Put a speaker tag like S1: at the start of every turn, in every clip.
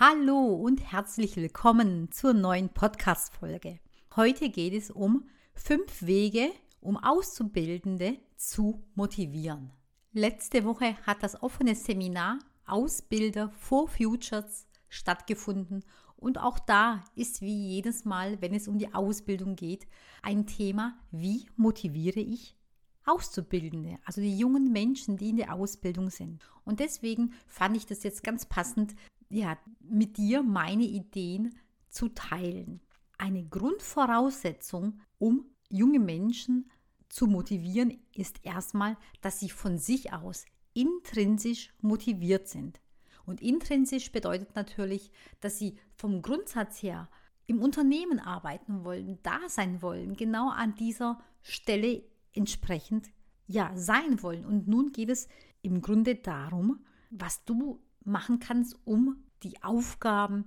S1: Hallo und herzlich willkommen zur neuen Podcast-Folge. Heute geht es um fünf Wege, um Auszubildende zu motivieren. Letzte Woche hat das offene Seminar Ausbilder for Futures stattgefunden und auch da ist wie jedes Mal, wenn es um die Ausbildung geht, ein Thema, wie motiviere ich Auszubildende, also die jungen Menschen, die in der Ausbildung sind. Und deswegen fand ich das jetzt ganz passend, ja, mit dir meine Ideen zu teilen. Eine Grundvoraussetzung, um junge Menschen zu motivieren, ist erstmal, dass sie von sich aus intrinsisch motiviert sind. Und intrinsisch bedeutet natürlich, dass sie vom Grundsatz her im Unternehmen arbeiten wollen, da sein wollen, genau an dieser Stelle entsprechend ja sein wollen. Und nun geht es im Grunde darum, was du machen kannst, um die Aufgaben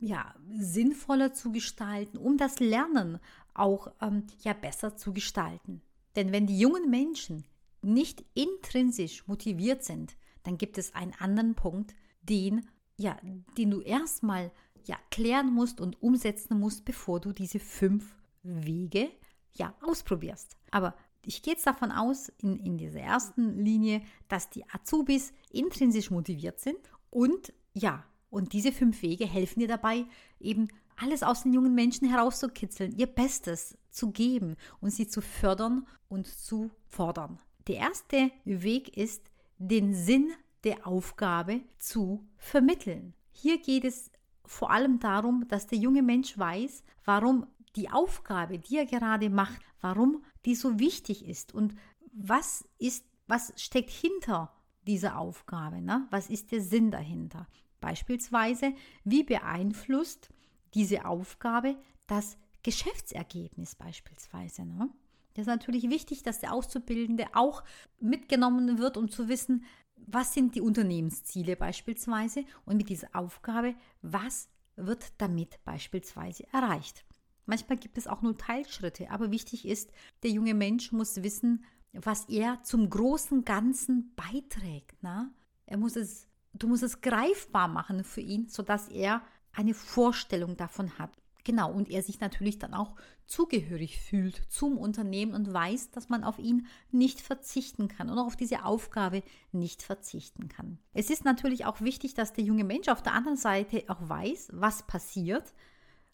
S1: ja, sinnvoller zu gestalten, um das Lernen auch ähm, ja, besser zu gestalten. Denn wenn die jungen Menschen nicht intrinsisch motiviert sind, dann gibt es einen anderen Punkt, den, ja, den du erstmal ja, klären musst und umsetzen musst, bevor du diese fünf Wege ja, ausprobierst. Aber ich gehe jetzt davon aus, in, in dieser ersten Linie, dass die Azubis intrinsisch motiviert sind und ja, und diese fünf Wege helfen dir dabei, eben alles aus den jungen Menschen herauszukitzeln, ihr Bestes zu geben und sie zu fördern und zu fordern. Der erste Weg ist, den Sinn der Aufgabe zu vermitteln. Hier geht es vor allem darum, dass der junge Mensch weiß, warum die Aufgabe, die er gerade macht, warum die so wichtig ist und was ist, was steckt hinter dieser Aufgabe, ne? was ist der Sinn dahinter. Beispielsweise, wie beeinflusst diese Aufgabe das Geschäftsergebnis beispielsweise. Ne? Das ist natürlich wichtig, dass der Auszubildende auch mitgenommen wird, um zu wissen, was sind die Unternehmensziele beispielsweise und mit dieser Aufgabe, was wird damit beispielsweise erreicht. Manchmal gibt es auch nur Teilschritte, aber wichtig ist, der junge Mensch muss wissen, was er zum großen Ganzen beiträgt. Na? Er muss es Du musst es greifbar machen für ihn, sodass er eine Vorstellung davon hat. Genau, und er sich natürlich dann auch zugehörig fühlt zum Unternehmen und weiß, dass man auf ihn nicht verzichten kann und auch auf diese Aufgabe nicht verzichten kann. Es ist natürlich auch wichtig, dass der junge Mensch auf der anderen Seite auch weiß, was passiert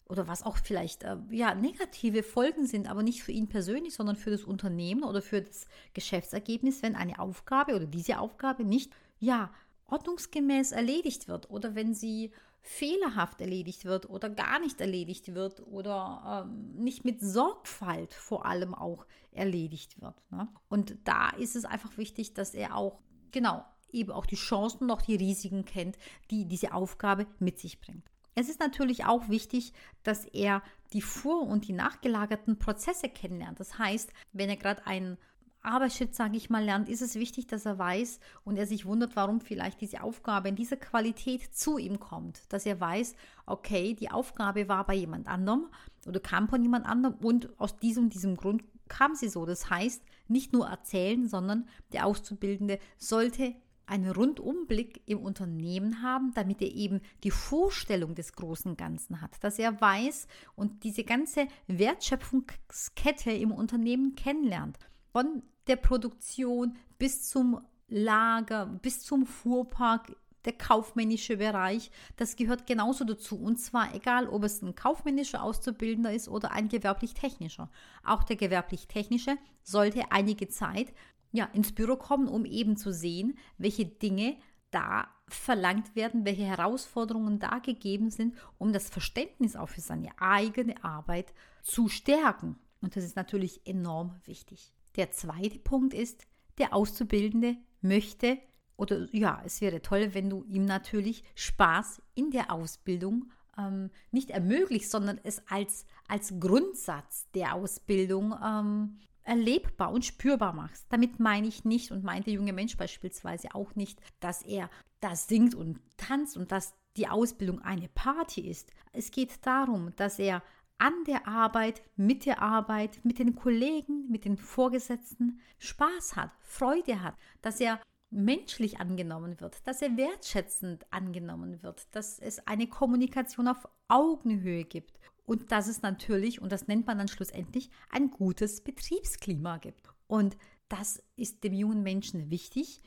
S1: oder was auch vielleicht äh, ja, negative Folgen sind, aber nicht für ihn persönlich, sondern für das Unternehmen oder für das Geschäftsergebnis, wenn eine Aufgabe oder diese Aufgabe nicht ja ordnungsgemäß erledigt wird oder wenn sie fehlerhaft erledigt wird oder gar nicht erledigt wird oder ähm, nicht mit Sorgfalt vor allem auch erledigt wird. Ne? Und da ist es einfach wichtig, dass er auch, genau, eben auch die Chancen auch die Risiken kennt, die diese Aufgabe mit sich bringt. Es ist natürlich auch wichtig, dass er die vor- und die nachgelagerten Prozesse kennenlernt. Das heißt, wenn er gerade einen Arbeitsschritt, sage ich mal, lernt, ist es wichtig, dass er weiß und er sich wundert, warum vielleicht diese Aufgabe in dieser Qualität zu ihm kommt. Dass er weiß, okay, die Aufgabe war bei jemand anderem oder kam von jemand anderem und aus diesem, diesem Grund kam sie so. Das heißt, nicht nur erzählen, sondern der Auszubildende sollte einen Rundumblick im Unternehmen haben, damit er eben die Vorstellung des großen Ganzen hat, dass er weiß und diese ganze Wertschöpfungskette im Unternehmen kennenlernt. Von der Produktion bis zum Lager, bis zum Fuhrpark, der kaufmännische Bereich, das gehört genauso dazu. Und zwar egal, ob es ein kaufmännischer Auszubildender ist oder ein gewerblich-technischer. Auch der gewerblich-technische sollte einige Zeit ja, ins Büro kommen, um eben zu sehen, welche Dinge da verlangt werden, welche Herausforderungen da gegeben sind, um das Verständnis auch für seine eigene Arbeit zu stärken. Und das ist natürlich enorm wichtig. Der zweite Punkt ist, der Auszubildende möchte oder ja, es wäre toll, wenn du ihm natürlich Spaß in der Ausbildung ähm, nicht ermöglicht, sondern es als, als Grundsatz der Ausbildung ähm, erlebbar und spürbar machst. Damit meine ich nicht und meint der junge Mensch beispielsweise auch nicht, dass er da singt und tanzt und dass die Ausbildung eine Party ist. Es geht darum, dass er an der Arbeit, mit der Arbeit, mit den Kollegen, mit den Vorgesetzten Spaß hat, Freude hat, dass er menschlich angenommen wird, dass er wertschätzend angenommen wird, dass es eine Kommunikation auf Augenhöhe gibt und dass es natürlich, und das nennt man dann schlussendlich, ein gutes Betriebsklima gibt. Und das ist dem jungen Menschen wichtig.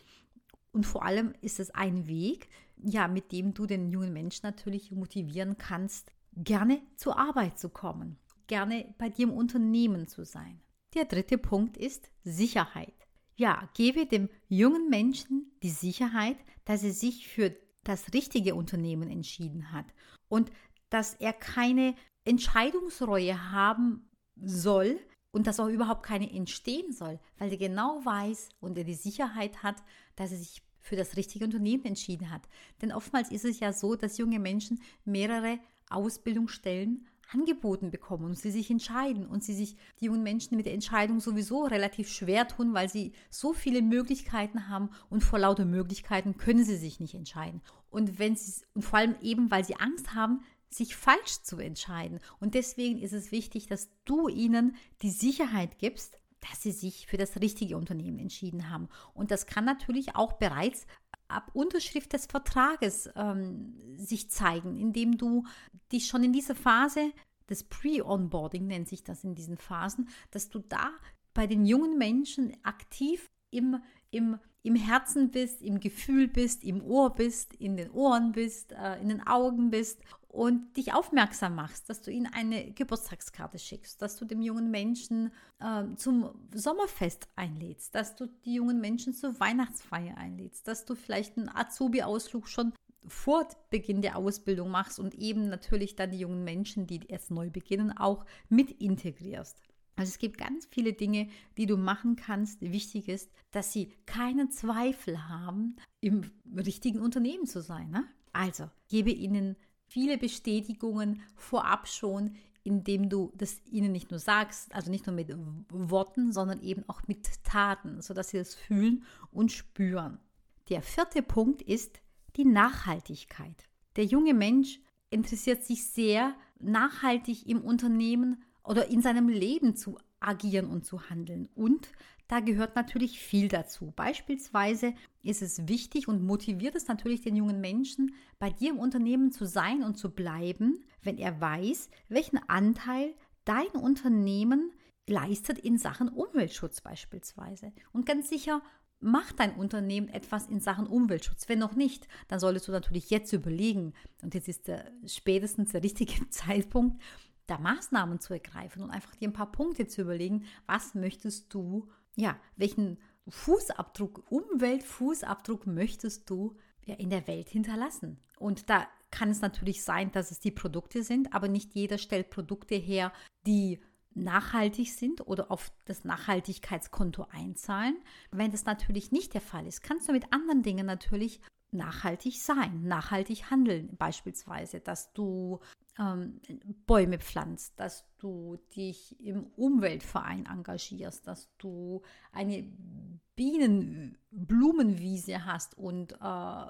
S1: Und vor allem ist es ein Weg, ja, mit dem du den jungen Menschen natürlich motivieren kannst, gerne zur Arbeit zu kommen, gerne bei dir im Unternehmen zu sein. Der dritte Punkt ist Sicherheit. Ja, gebe dem jungen Menschen die Sicherheit, dass er sich für das richtige Unternehmen entschieden hat und dass er keine Entscheidungsreue haben soll und dass auch überhaupt keine entstehen soll, weil er genau weiß und er die Sicherheit hat, dass er sich für das richtige Unternehmen entschieden hat. Denn oftmals ist es ja so, dass junge Menschen mehrere Ausbildungsstellen angeboten bekommen und sie sich entscheiden und sie sich, die jungen Menschen mit der Entscheidung sowieso relativ schwer tun, weil sie so viele Möglichkeiten haben und vor lauter Möglichkeiten können sie sich nicht entscheiden. Und wenn sie, und vor allem eben, weil sie Angst haben, sich falsch zu entscheiden. Und deswegen ist es wichtig, dass du ihnen die Sicherheit gibst, dass sie sich für das richtige Unternehmen entschieden haben. Und das kann natürlich auch bereits ab Unterschrift des Vertrages ähm, sich zeigen, indem du dich schon in dieser Phase des Pre-Onboarding nennt sich das in diesen Phasen, dass du da bei den jungen Menschen aktiv im, im, im Herzen bist, im Gefühl bist, im Ohr bist, in den Ohren bist, äh, in den Augen bist und dich aufmerksam machst, dass du ihnen eine Geburtstagskarte schickst, dass du dem jungen Menschen äh, zum Sommerfest einlädst, dass du die jungen Menschen zur Weihnachtsfeier einlädst, dass du vielleicht einen Azubi-Ausflug schon vor Beginn der Ausbildung machst und eben natürlich dann die jungen Menschen, die erst neu beginnen, auch mit integrierst. Also es gibt ganz viele Dinge, die du machen kannst. Wichtig ist, dass sie keinen Zweifel haben, im richtigen Unternehmen zu sein. Ne? Also gebe ihnen viele Bestätigungen vorab schon, indem du das ihnen nicht nur sagst, also nicht nur mit Worten, sondern eben auch mit Taten, sodass sie das fühlen und spüren. Der vierte Punkt ist die Nachhaltigkeit. Der junge Mensch interessiert sich sehr nachhaltig im Unternehmen oder in seinem Leben zu agieren und zu handeln. Und da gehört natürlich viel dazu. Beispielsweise ist es wichtig und motiviert es natürlich den jungen Menschen, bei dir im Unternehmen zu sein und zu bleiben, wenn er weiß, welchen Anteil dein Unternehmen leistet in Sachen Umweltschutz beispielsweise. Und ganz sicher macht dein Unternehmen etwas in Sachen Umweltschutz. Wenn noch nicht, dann solltest du natürlich jetzt überlegen, und jetzt ist der, spätestens der richtige Zeitpunkt, da Maßnahmen zu ergreifen und einfach dir ein paar Punkte zu überlegen, was möchtest du ja, welchen Fußabdruck, Umweltfußabdruck möchtest du ja in der Welt hinterlassen? Und da kann es natürlich sein, dass es die Produkte sind, aber nicht jeder stellt Produkte her, die nachhaltig sind oder auf das Nachhaltigkeitskonto einzahlen. Wenn das natürlich nicht der Fall ist, kannst du mit anderen Dingen natürlich nachhaltig sein, nachhaltig handeln. Beispielsweise, dass du ähm, Bäume pflanzt, dass du dich im Umweltverein engagierst, dass du eine Bienenblumenwiese hast und äh,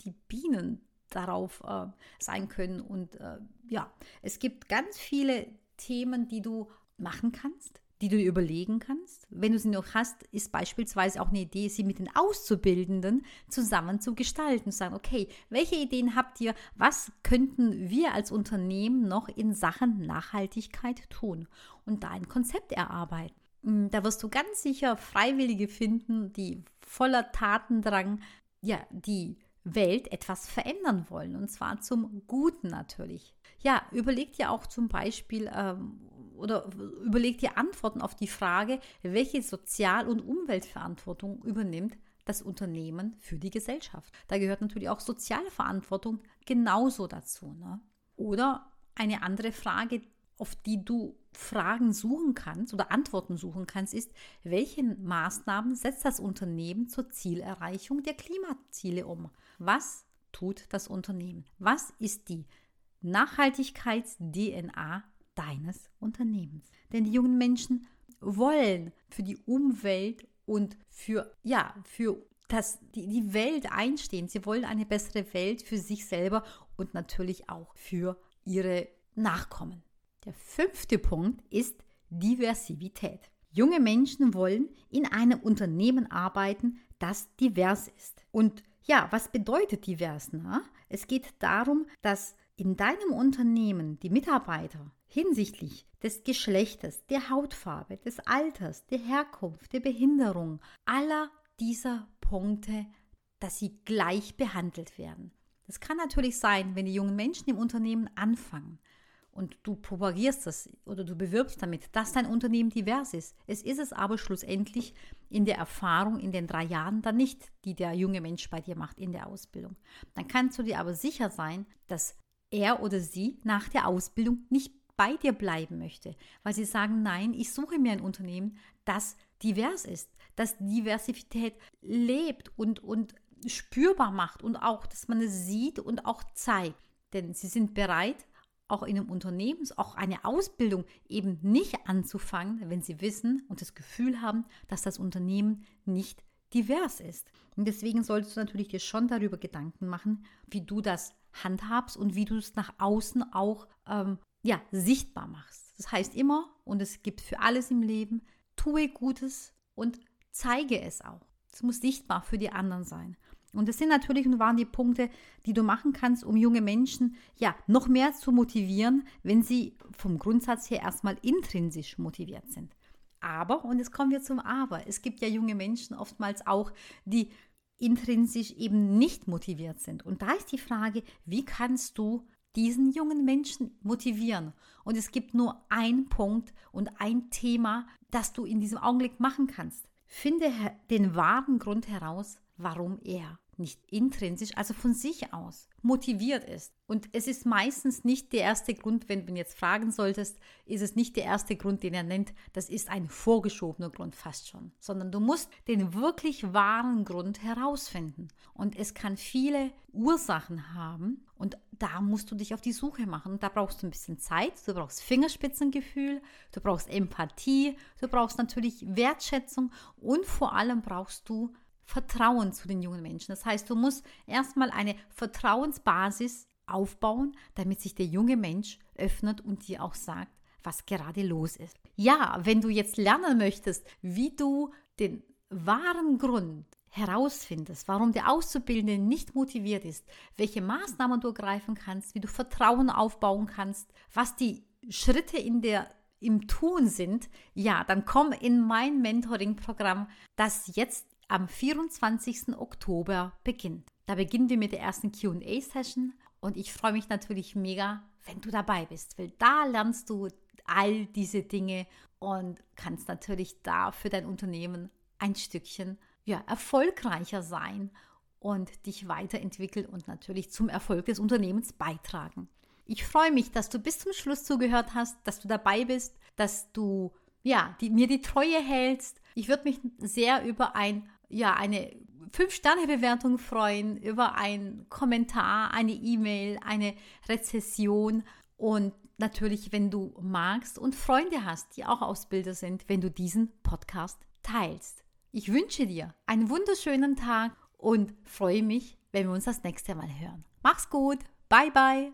S1: die Bienen darauf äh, sein können. Und äh, ja, es gibt ganz viele Themen, die du machen kannst, die du überlegen kannst. Wenn du sie noch hast, ist beispielsweise auch eine Idee, sie mit den Auszubildenden zusammen zu gestalten. Zu sagen, okay, welche Ideen habt ihr? Was könnten wir als Unternehmen noch in Sachen Nachhaltigkeit tun? Und da ein Konzept erarbeiten. Hm, da wirst du ganz sicher Freiwillige finden, die voller Tatendrang, ja, die Welt etwas verändern wollen. Und zwar zum Guten natürlich. Ja, überleg dir auch zum Beispiel, ähm, oder überleg dir Antworten auf die Frage, welche Sozial- und Umweltverantwortung übernimmt das Unternehmen für die Gesellschaft. Da gehört natürlich auch soziale Verantwortung genauso dazu. Ne? Oder eine andere Frage, auf die du Fragen suchen kannst oder Antworten suchen kannst, ist, welche Maßnahmen setzt das Unternehmen zur Zielerreichung der Klimaziele um? Was tut das Unternehmen? Was ist die Nachhaltigkeits-DNA deines Unternehmens. Denn die jungen Menschen wollen für die Umwelt und für, ja, für das, die, die Welt einstehen. Sie wollen eine bessere Welt für sich selber und natürlich auch für ihre Nachkommen. Der fünfte Punkt ist Diversität. Junge Menschen wollen in einem Unternehmen arbeiten, das divers ist. Und ja, was bedeutet divers? Na? Es geht darum, dass in deinem Unternehmen die Mitarbeiter hinsichtlich des Geschlechtes, der Hautfarbe, des Alters, der Herkunft, der Behinderung, aller dieser Punkte, dass sie gleich behandelt werden. Das kann natürlich sein, wenn die jungen Menschen im Unternehmen anfangen und du propagierst das oder du bewirbst damit, dass dein Unternehmen divers ist. Es ist es aber schlussendlich in der Erfahrung in den drei Jahren dann nicht, die der junge Mensch bei dir macht in der Ausbildung. Dann kannst du dir aber sicher sein, dass er oder sie nach der Ausbildung nicht bei dir bleiben möchte, weil sie sagen, nein, ich suche mir ein Unternehmen, das divers ist, das Diversität lebt und, und spürbar macht und auch, dass man es sieht und auch zeigt. Denn sie sind bereit, auch in einem Unternehmen, auch eine Ausbildung eben nicht anzufangen, wenn sie wissen und das Gefühl haben, dass das Unternehmen nicht divers ist. Und deswegen solltest du natürlich dir schon darüber Gedanken machen, wie du das handhabst und wie du es nach außen auch ähm, ja, sichtbar machst. Das heißt immer, und es gibt für alles im Leben, tue Gutes und zeige es auch. Es muss sichtbar für die anderen sein. Und das sind natürlich und waren die Punkte, die du machen kannst, um junge Menschen ja noch mehr zu motivieren, wenn sie vom Grundsatz her erstmal intrinsisch motiviert sind. Aber, und jetzt kommen wir zum Aber, es gibt ja junge Menschen oftmals auch, die intrinsisch eben nicht motiviert sind. Und da ist die Frage, wie kannst du diesen jungen Menschen motivieren? Und es gibt nur einen Punkt und ein Thema, das du in diesem Augenblick machen kannst. Finde den wahren Grund heraus, warum er nicht intrinsisch, also von sich aus motiviert ist. Und es ist meistens nicht der erste Grund, wenn du ihn jetzt fragen solltest, ist es nicht der erste Grund, den er nennt, das ist ein vorgeschobener Grund fast schon, sondern du musst den wirklich wahren Grund herausfinden. Und es kann viele Ursachen haben und da musst du dich auf die Suche machen. Da brauchst du ein bisschen Zeit, du brauchst Fingerspitzengefühl, du brauchst Empathie, du brauchst natürlich Wertschätzung und vor allem brauchst du Vertrauen zu den jungen Menschen. Das heißt, du musst erstmal eine Vertrauensbasis aufbauen, damit sich der junge Mensch öffnet und dir auch sagt, was gerade los ist. Ja, wenn du jetzt lernen möchtest, wie du den wahren Grund herausfindest, warum der Auszubildende nicht motiviert ist, welche Maßnahmen du ergreifen kannst, wie du Vertrauen aufbauen kannst, was die Schritte in der im Tun sind, ja, dann komm in mein Mentoring-Programm, das jetzt am 24. Oktober beginnt. Da beginnen wir mit der ersten QA-Session und ich freue mich natürlich mega, wenn du dabei bist, weil da lernst du all diese Dinge und kannst natürlich da für dein Unternehmen ein Stückchen ja, erfolgreicher sein und dich weiterentwickeln und natürlich zum Erfolg des Unternehmens beitragen. Ich freue mich, dass du bis zum Schluss zugehört hast, dass du dabei bist, dass du ja, die, mir die Treue hältst. Ich würde mich sehr über ein ja, eine 5-Sterne-Bewertung freuen, über einen Kommentar, eine E-Mail, eine Rezession und natürlich, wenn du magst und Freunde hast, die auch Ausbilder sind, wenn du diesen Podcast teilst. Ich wünsche dir einen wunderschönen Tag und freue mich, wenn wir uns das nächste Mal hören. Mach's gut. Bye bye.